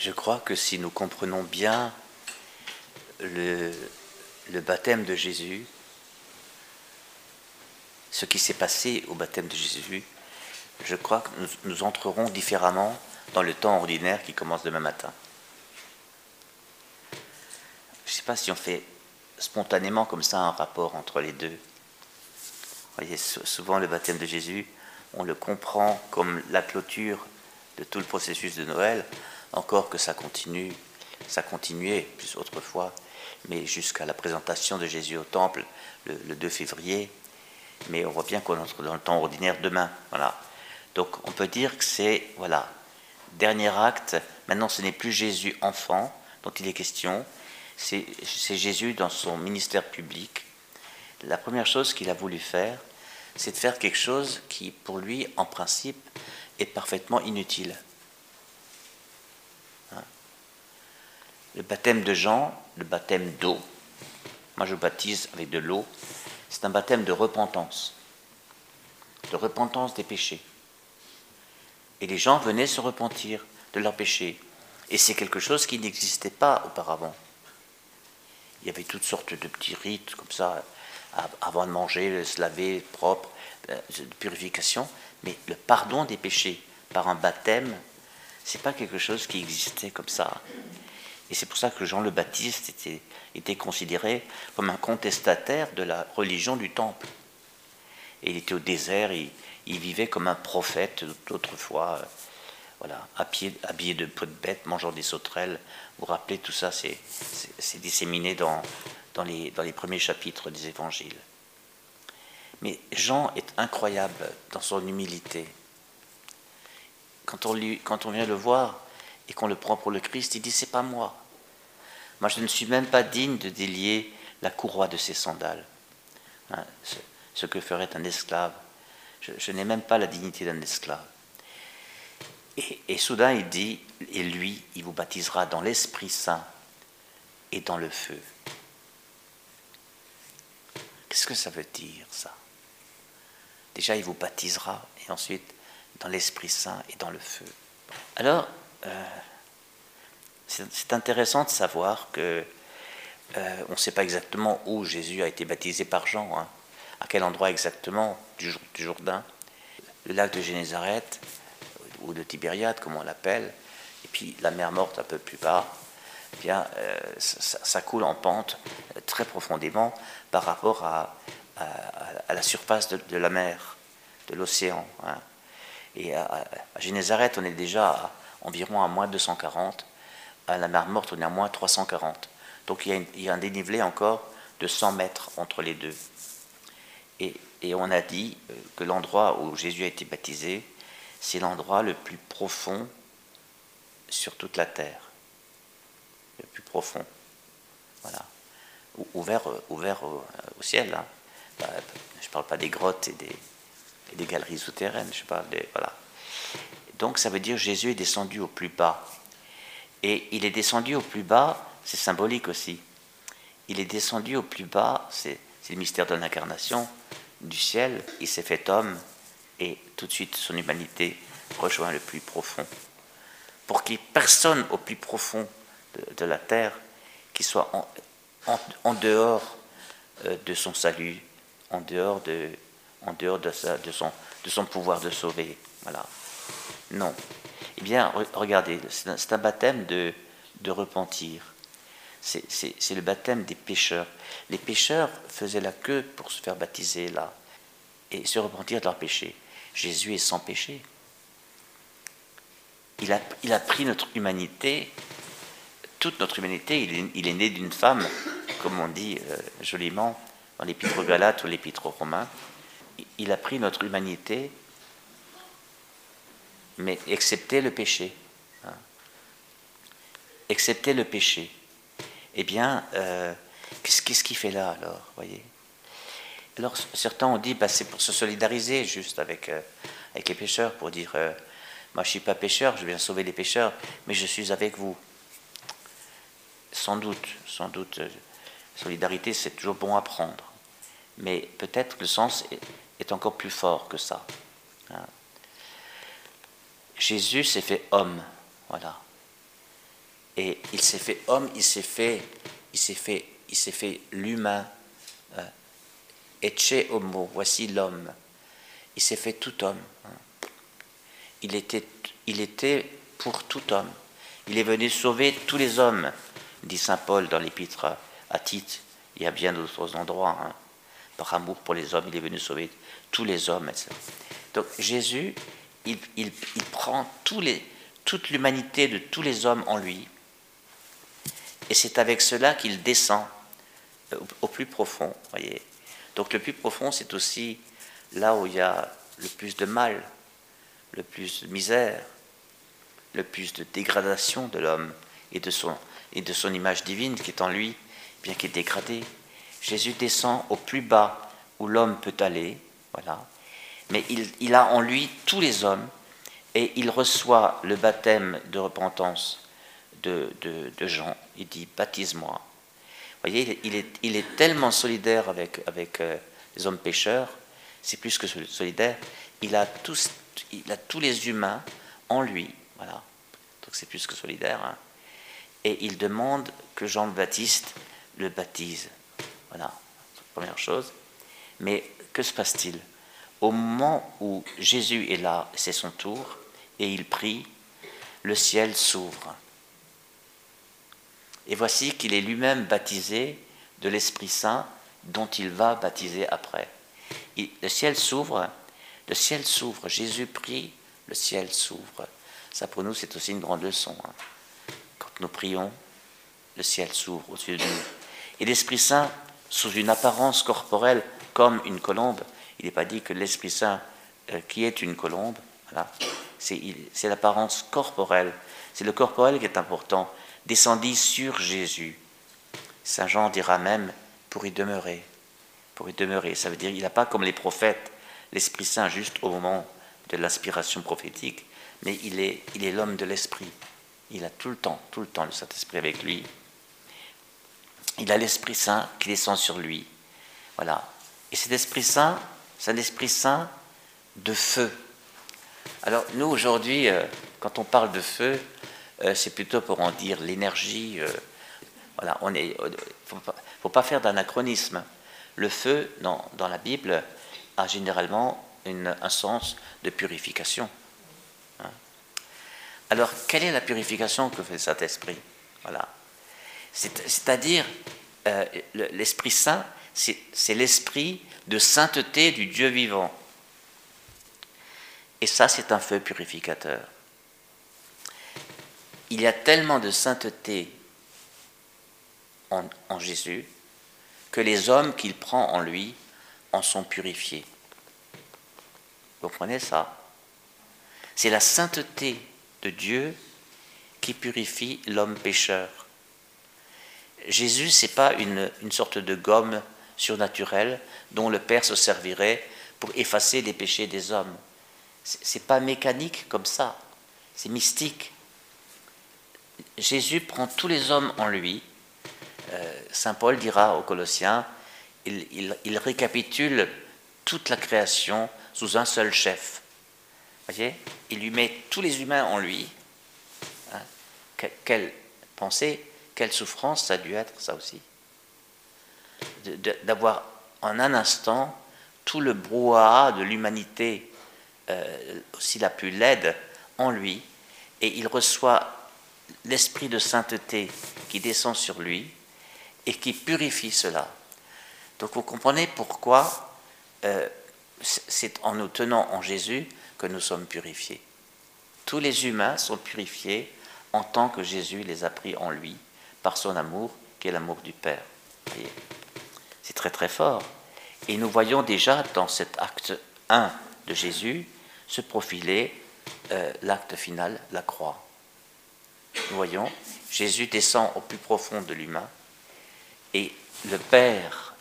je crois que si nous comprenons bien le, baptême de Jésus, ce qui s'est passé au baptême de Jésus, je crois que nous, nous, entrerons différemment dans le temps ordinaire qui commence demain matin. Je ne sais pas si on fait spontanément comme ça un rapport entre les deux. Vous voyez, souvent le baptême de Jésus, on le comprend comme la clôture de tout le processus de Noël, encore que ça continue, ça continuait plus autrefois, mais jusqu'à la présentation de Jésus au temple le, le 2 février. Mais on voit bien qu'on entre dans le temps ordinaire demain. Voilà. Donc on peut dire que c'est voilà dernier acte. Maintenant, ce n'est plus Jésus enfant dont il est question, c'est Jésus dans son ministère public. La première chose qu'il a voulu faire, c'est de faire quelque chose qui, pour lui, en principe, est parfaitement inutile. Le baptême de Jean, le baptême d'eau, moi je baptise avec de l'eau, c'est un baptême de repentance, de repentance des péchés. Et les gens venaient se repentir de leurs péchés. Et c'est quelque chose qui n'existait pas auparavant. Il y avait toutes sortes de petits rites comme ça, avant de manger, se laver propre, euh, de purification. Mais le pardon des péchés par un baptême, c'est pas quelque chose qui existait comme ça. Et c'est pour ça que Jean le Baptiste était, considéré comme un contestataire de la religion du temple. Et il était au désert, il, vivait comme un prophète d'autrefois, euh, voilà, habillé de peau de bête, mangeant des sauterelles. Vous vous rappelez, tout ça, c'est disséminé dans, les, premiers chapitres des évangiles. Mais Jean est incroyable dans son humilité. Quand on, quand on vient le voir et qu'on le prend pour le Christ, il dit C'est pas moi. Moi, je ne suis même pas digne de délier la courroie de ses sandales. Hein, ce que ferait un esclave je, n'ai même pas la dignité d'un esclave. Et, soudain, il dit, et lui, il vous baptisera dans l'Esprit Saint et dans le feu. Qu'est-ce que ça veut dire, ça? Déjà, il vous baptisera, et ensuite, dans l'Esprit Saint et dans le feu. Alors, euh, c'est intéressant de savoir que euh, on ne sait pas exactement où Jésus a été baptisé par Jean. Hein à quel endroit exactement du, Jourdain, le lac de Génézareth, ou de Tibériade, comme on l'appelle, et puis la mer morte un peu plus bas, bien, euh, ça, coule en pente euh, très profondément par rapport à, à, la surface de, la mer, de l'océan. Hein. Et à, Génézareth, on est déjà à environ à moins 240, à la mer morte, on est à moins 340. Donc il y, a un dénivelé encore de 100 mètres entre les deux. Et, on a dit euh, que l'endroit où Jésus a été baptisé, c'est l'endroit le plus profond sur toute la terre. Le plus profond. Voilà. Ouvert, euh, ouvert au, ciel. Hein. Bah, je ne parle pas des grottes et des, galeries souterraines. Je parle des. Voilà. Donc ça veut dire Jésus est descendu au plus bas. Et il est descendu au plus bas, c'est symbolique aussi. Il est descendu au plus bas, c'est le mystère de l'incarnation du ciel, il s'est fait homme et tout de suite son humanité rejoint le plus profond. Pour qu'il n'y ait personne au plus profond de, la terre qui soit en, dehors euh, de son salut, en dehors de, son, de son pouvoir de sauver. Voilà. Non. Eh bien, regardez, c'est un, baptême de, repentir c'est le baptême des pécheurs. Les pécheurs faisaient la queue pour se faire baptiser là et se repentir de leurs péchés. Jésus est sans péché. Il a, il a pris notre humanité, toute notre humanité. Il est, né d'une femme, comme on dit euh, joliment dans l'épître aux Galates ou l'épître aux Romains. Il a pris notre humanité, mais excepté le péché. Hein. Excepté le péché eh bien, euh, qu'est-ce qu'il fait là alors voyez? Alors, certains ont dit, bah, c'est pour se solidariser juste avec, euh, les pêcheurs, pour dire, euh, moi je ne suis pas pêcheur, je viens sauver les pêcheurs, mais je suis avec vous. Sans doute, sans doute, solidarité, c'est toujours bon à prendre. Mais peut-être le sens est, encore plus fort que ça. Hein. Jésus s'est fait homme, voilà. Et il s'est fait homme, il s'est fait, il s'est fait, il s'est fait l'humain. Euh, Ecce homo, voici l'homme. Il s'est fait tout homme. Hein. Il était, il était pour tout homme. Il est venu sauver tous les hommes, dit saint Paul dans l'épître à Tite. Il y a bien d'autres endroits. Hein. Par amour pour les hommes, il est venu sauver tous les hommes. Donc Jésus, il, prend toute l'humanité de tous les hommes en lui. Et c'est avec cela qu'il descend euh, au plus profond. Voyez. Donc le plus profond, c'est aussi là où il y a le plus de mal, le plus de misère, le plus de dégradation de l'homme et de son, et de son image divine qui est en lui, bien qu'il est dégradé. Jésus descend au plus bas où l'homme peut aller, voilà. Mais il, a en lui tous les hommes et il reçoit le baptême de repentance de, Jean. Il dit baptise-moi. Vous voyez, il est, tellement solidaire avec, avec euh, les hommes pécheurs, c'est plus que solidaire. Il a, tous, il a tous les humains en lui, voilà. Donc c'est plus que solidaire. Hein. Et il demande que Jean le Baptiste le baptise. Voilà, première chose. Mais que se passe-t-il? Au moment où Jésus est là, c'est son tour, et il prie, le ciel s'ouvre. Et voici qu'il est lui-même baptisé de l'Esprit Saint dont il va baptiser après. le ciel s'ouvre, le ciel s'ouvre, Jésus prie, le ciel s'ouvre. Ça pour nous c'est aussi une grande leçon. Hein. Quand nous prions, le ciel s'ouvre au-dessus de nous. Et l'Esprit Saint, sous une apparence corporelle comme une colombe, il n'est pas dit que l'Esprit Saint, euh, qui est une colombe, voilà, c'est l'apparence corporelle. C'est le corporel qui est important. Descendit sur Jésus. Saint Jean dira même pour y demeurer. Pour y demeurer. Ça veut dire qu'il n'a pas comme les prophètes l'Esprit Saint juste au moment de l'inspiration prophétique, mais il est il est l'homme de l'Esprit. Il a tout le temps, tout le temps le Saint-Esprit avec lui. Il a l'Esprit Saint qui descend sur lui. Voilà. Et cet Esprit Saint, c'est un Esprit Saint de feu. Alors nous aujourd'hui, euh, quand on parle de feu, euh, c'est plutôt pour en dire l'énergie. Euh, voilà, on est, faut pas, faire d'anachronisme. Le feu, dans, dans, la Bible, a généralement une, un sens de purification. Hein. Alors, quelle est la purification que fait cet esprit Voilà. C'est-à-dire, l'Esprit Saint, c'est l'esprit de sainteté du Dieu vivant. Et ça, c'est un feu purificateur. Il y a tellement de sainteté en, Jésus que les hommes qu'il prend en lui en sont purifiés. Vous comprenez ça? C'est la sainteté de Dieu qui purifie l'homme pécheur. Jésus, ce n'est pas une, une, sorte de gomme surnaturelle dont le Père se servirait pour effacer les péchés des hommes c'est pas mécanique comme ça, c'est mystique. Jésus prend tous les hommes en lui. Euh, Saint Paul dira aux Colossiens, il, il, récapitule toute la création sous un seul chef. Voyez Il lui met tous les humains en lui. Hein quelle pensée, quelle souffrance ça a dû être, ça aussi. D'avoir en un instant tout le brouhaha de l'humanité euh, aussi la plus laide en lui, et il reçoit l'esprit de sainteté qui descend sur lui et qui purifie cela. Donc vous comprenez pourquoi euh, c'est en nous tenant en Jésus que nous sommes purifiés. Tous les humains sont purifiés en tant que Jésus les a pris en lui par son amour, qui est l'amour du Père. C'est très très fort. Et nous voyons déjà dans cet acte 1 de Jésus se profiler euh, l'acte final, la croix. Nous voyons, Jésus descend au plus profond de l'humain et le Père,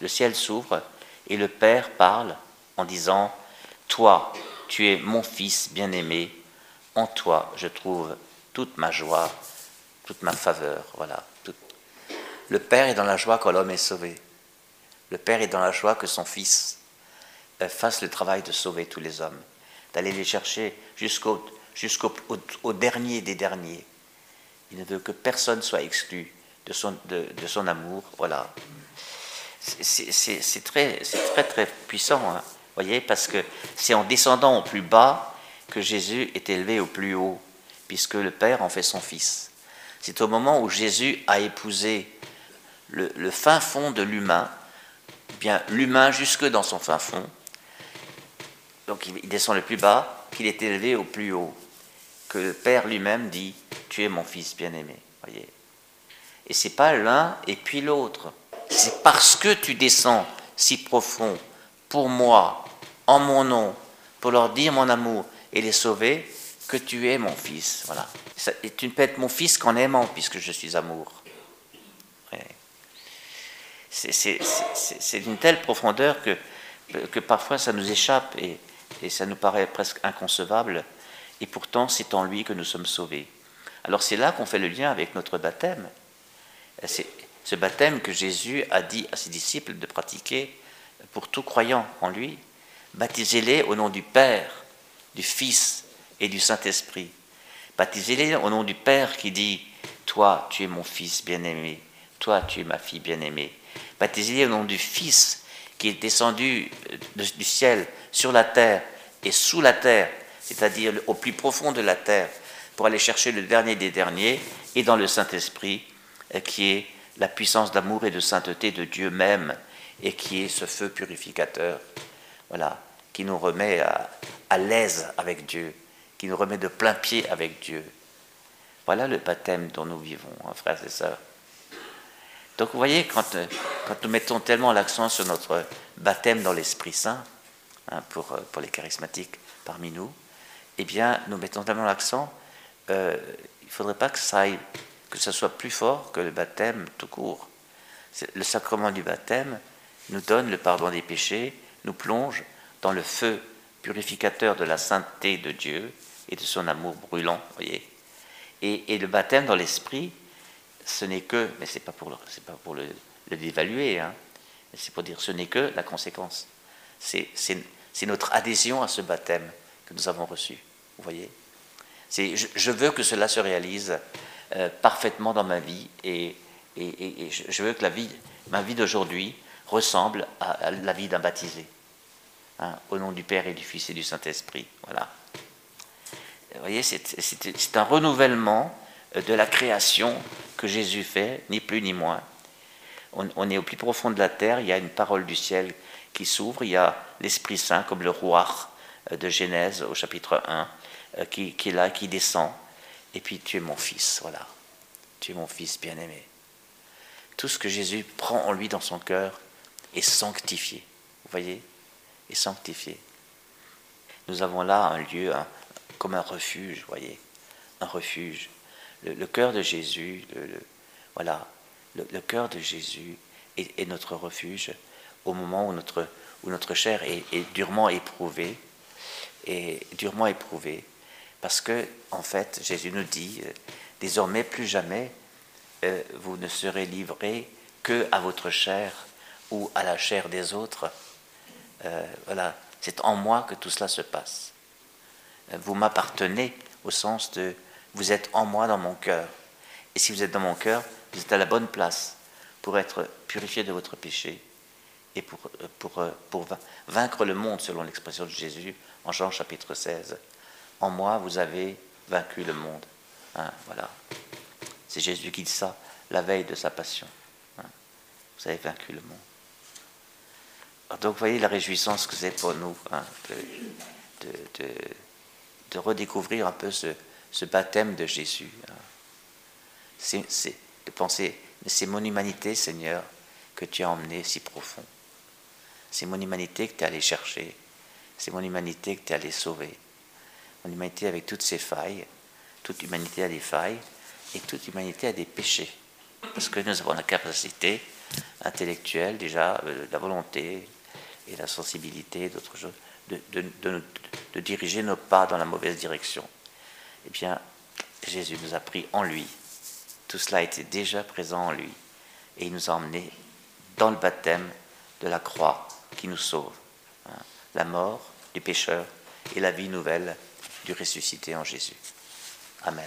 le ciel s'ouvre et le Père parle en disant, Toi, tu es mon Fils bien-aimé, en toi je trouve toute ma joie, toute ma faveur. Voilà. Le Père est dans la joie quand l'homme est sauvé. Le Père est dans la joie que son Fils euh, fasse le travail de sauver tous les hommes d'aller les chercher jusqu'au jusqu'au au, au dernier des derniers. Il ne veut que personne soit exclu de son, de, son amour. Voilà. C'est très, très, très puissant, hein. voyez, parce que c'est en descendant au plus bas que Jésus est élevé au plus haut, puisque le Père en fait son Fils. C'est au moment où Jésus a épousé le, fin fond de l'humain, bien l'humain jusque dans son fin fond, donc il descend le plus bas, qu'il est élevé au plus haut, que le Père lui-même dit, tu es mon Fils bien-aimé, voyez. Et c'est pas l'un et puis l'autre. C'est parce que tu descends si profond pour moi, en mon nom, pour leur dire mon amour et les sauver, que tu es mon fils. Voilà. Et tu ne peux être mon fils qu'en aimant, puisque je suis amour. C'est d'une telle profondeur que, parfois ça nous échappe et, et ça nous paraît presque inconcevable. Et pourtant, c'est en lui que nous sommes sauvés. Alors c'est là qu'on fait le lien avec notre baptême. C'est ce baptême que Jésus a dit à ses disciples de pratiquer pour tout croyant en lui. Baptisez-les au nom du Père, du Fils et du Saint-Esprit. Baptisez-les au nom du Père qui dit Toi, tu es mon Fils bien-aimé, toi, tu es ma fille bien-aimée. Baptisez-les au nom du Fils qui est descendu du ciel sur la terre et sous la terre, c'est-à-dire au plus profond de la terre, pour aller chercher le dernier des derniers, et dans le Saint-Esprit, euh, qui est la puissance d'amour et de sainteté de Dieu même, et qui est ce feu purificateur, voilà, qui nous remet à, à l'aise avec Dieu, qui nous remet de plein pied avec Dieu. Voilà le baptême dont nous vivons, hein, frères et sœurs. Donc vous voyez, quand, euh, quand nous mettons tellement l'accent sur notre baptême dans l'Esprit Saint, hein, pour, euh, pour les charismatiques parmi nous, eh bien, nous mettons tellement l'accent, euh, il ne faudrait pas que ça, aille, que ça soit plus fort que le baptême tout court. Le sacrement du baptême nous donne le pardon des péchés, nous plonge dans le feu purificateur de la sainteté de Dieu et de son amour brûlant, voyez. Et, le baptême dans l'esprit, ce n'est que, mais pour, c'est pas pour le, dévaluer, hein, c'est pour dire ce n'est que la conséquence. C'est, notre adhésion à ce baptême que nous avons reçu, vous voyez. Je, veux que cela se réalise euh, parfaitement dans ma vie et, je, veux que ma vie d'aujourd'hui ressemble à la vie d'un baptisé. Hein, au nom du Père et du Fils et du Saint-Esprit. Voilà. Vous voyez, c'est un renouvellement de la création que Jésus fait, ni plus ni moins. On, est au plus profond de la terre, il y a une parole du ciel qui s'ouvre, il y a l'Esprit Saint comme le roi euh, de Genèse au chapitre 1, euh, qui, qui est là, qui descend. Et puis tu es mon fils, voilà. Tu es mon fils bien-aimé. Tout ce que Jésus prend en lui dans son cœur est sanctifié. Vous voyez? Sanctifié. Nous avons là un lieu comme un refuge, voyez, un refuge. Le, cœur de Jésus, voilà, le, cœur de Jésus est, notre refuge au moment où notre, où notre chair est, durement éprouvée, et durement éprouvée, parce que en fait Jésus nous dit euh, désormais plus jamais euh, vous ne serez livrés que à votre chair ou à la chair des autres, euh, voilà, c'est en moi que tout cela se passe. Vous m'appartenez au sens de vous êtes en moi dans mon cœur. Et si vous êtes dans mon cœur, vous êtes à la bonne place pour être purifié de votre péché et pour, euh, pour, pour vaincre le monde, selon l'expression de Jésus en Jean chapitre 16. En moi, vous avez vaincu le monde. Hein, voilà. C'est Jésus qui dit ça la veille de sa passion. Hein. Vous avez vaincu le monde. Donc voyez la réjouissance que c'est pour nous hein, de, de, redécouvrir un peu ce, baptême de Jésus. Hein. C'est de penser, mais c'est mon humanité, Seigneur, que tu as emmené si profond. C'est mon humanité que tu es allé chercher. C'est mon humanité que tu es allé sauver. Mon humanité avec toutes ses failles. Toute humanité a des failles et toute humanité a des péchés. Parce que nous avons la capacité intellectuelle, déjà, euh, la volonté, et la sensibilité, d'autres choses, de, diriger nos pas dans la mauvaise direction. Eh bien, Jésus nous a pris en lui. Tout cela était déjà présent en lui. Et il nous a emmenés dans le baptême de la croix qui nous sauve. Hein. la mort du pécheur et la vie nouvelle du ressuscité en Jésus. Amen.